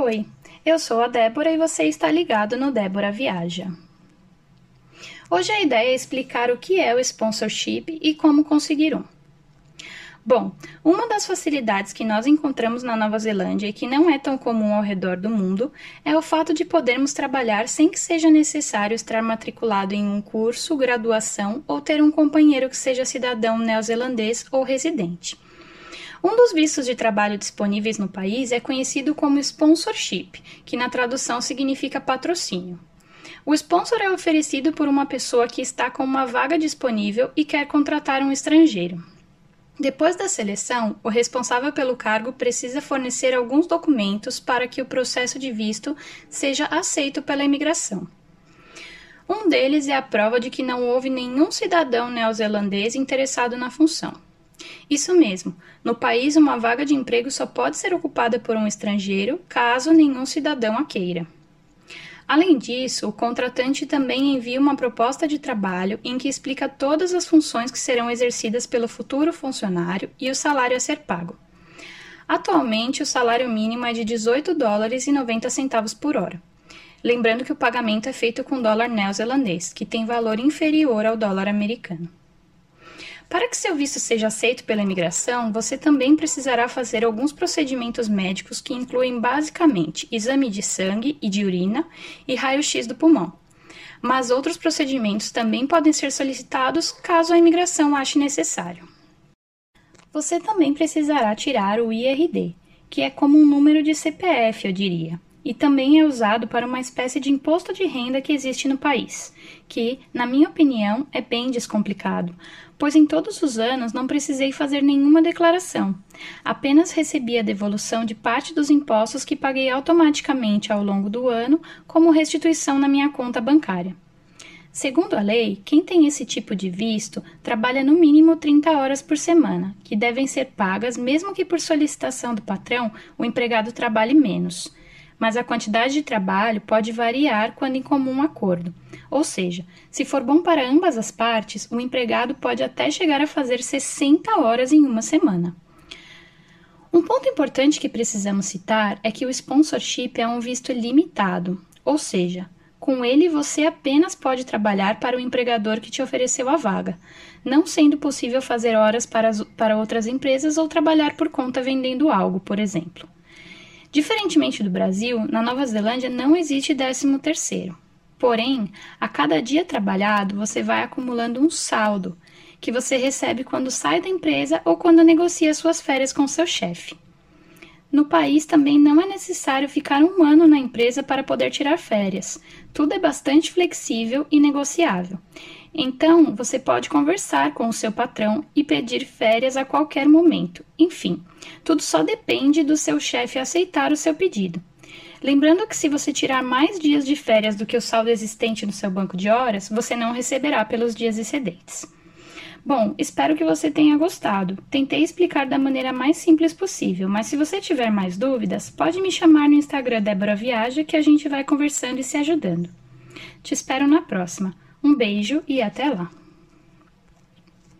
Oi, eu sou a Débora e você está ligado no Débora Viaja. Hoje a ideia é explicar o que é o sponsorship e como conseguir um. Bom, uma das facilidades que nós encontramos na Nova Zelândia e que não é tão comum ao redor do mundo é o fato de podermos trabalhar sem que seja necessário estar matriculado em um curso, graduação ou ter um companheiro que seja cidadão neozelandês ou residente. Um dos vistos de trabalho disponíveis no país é conhecido como sponsorship, que na tradução significa patrocínio. O sponsor é oferecido por uma pessoa que está com uma vaga disponível e quer contratar um estrangeiro. Depois da seleção, o responsável pelo cargo precisa fornecer alguns documentos para que o processo de visto seja aceito pela imigração. Um deles é a prova de que não houve nenhum cidadão neozelandês interessado na função. Isso mesmo, no país uma vaga de emprego só pode ser ocupada por um estrangeiro caso nenhum cidadão a queira. Além disso, o contratante também envia uma proposta de trabalho em que explica todas as funções que serão exercidas pelo futuro funcionário e o salário a ser pago. Atualmente, o salário mínimo é de 18 dólares e 90 centavos por hora. Lembrando que o pagamento é feito com dólar neozelandês, que tem valor inferior ao dólar americano. Para que seu visto seja aceito pela imigração, você também precisará fazer alguns procedimentos médicos que incluem basicamente exame de sangue e de urina e raio-x do pulmão. Mas outros procedimentos também podem ser solicitados caso a imigração ache necessário. Você também precisará tirar o IRD, que é como um número de CPF, eu diria e também é usado para uma espécie de imposto de renda que existe no país, que, na minha opinião, é bem descomplicado, pois em todos os anos não precisei fazer nenhuma declaração, apenas recebi a devolução de parte dos impostos que paguei automaticamente ao longo do ano como restituição na minha conta bancária. Segundo a lei, quem tem esse tipo de visto trabalha no mínimo 30 horas por semana, que devem ser pagas mesmo que por solicitação do patrão o empregado trabalhe menos mas a quantidade de trabalho pode variar quando em comum acordo. Ou seja, se for bom para ambas as partes, o empregado pode até chegar a fazer 60 horas em uma semana. Um ponto importante que precisamos citar é que o sponsorship é um visto limitado, ou seja, com ele você apenas pode trabalhar para o empregador que te ofereceu a vaga, não sendo possível fazer horas para, as, para outras empresas ou trabalhar por conta vendendo algo, por exemplo. Diferentemente do Brasil, na Nova Zelândia não existe 13 terceiro. Porém, a cada dia trabalhado, você vai acumulando um saldo que você recebe quando sai da empresa ou quando negocia suas férias com seu chefe. No país também não é necessário ficar um ano na empresa para poder tirar férias. Tudo é bastante flexível e negociável. Então, você pode conversar com o seu patrão e pedir férias a qualquer momento. Enfim, tudo só depende do seu chefe aceitar o seu pedido. Lembrando que se você tirar mais dias de férias do que o saldo existente no seu banco de horas, você não receberá pelos dias excedentes. Bom, espero que você tenha gostado. Tentei explicar da maneira mais simples possível, mas se você tiver mais dúvidas, pode me chamar no Instagram Débora Viaja que a gente vai conversando e se ajudando. Te espero na próxima. Um beijo e até lá!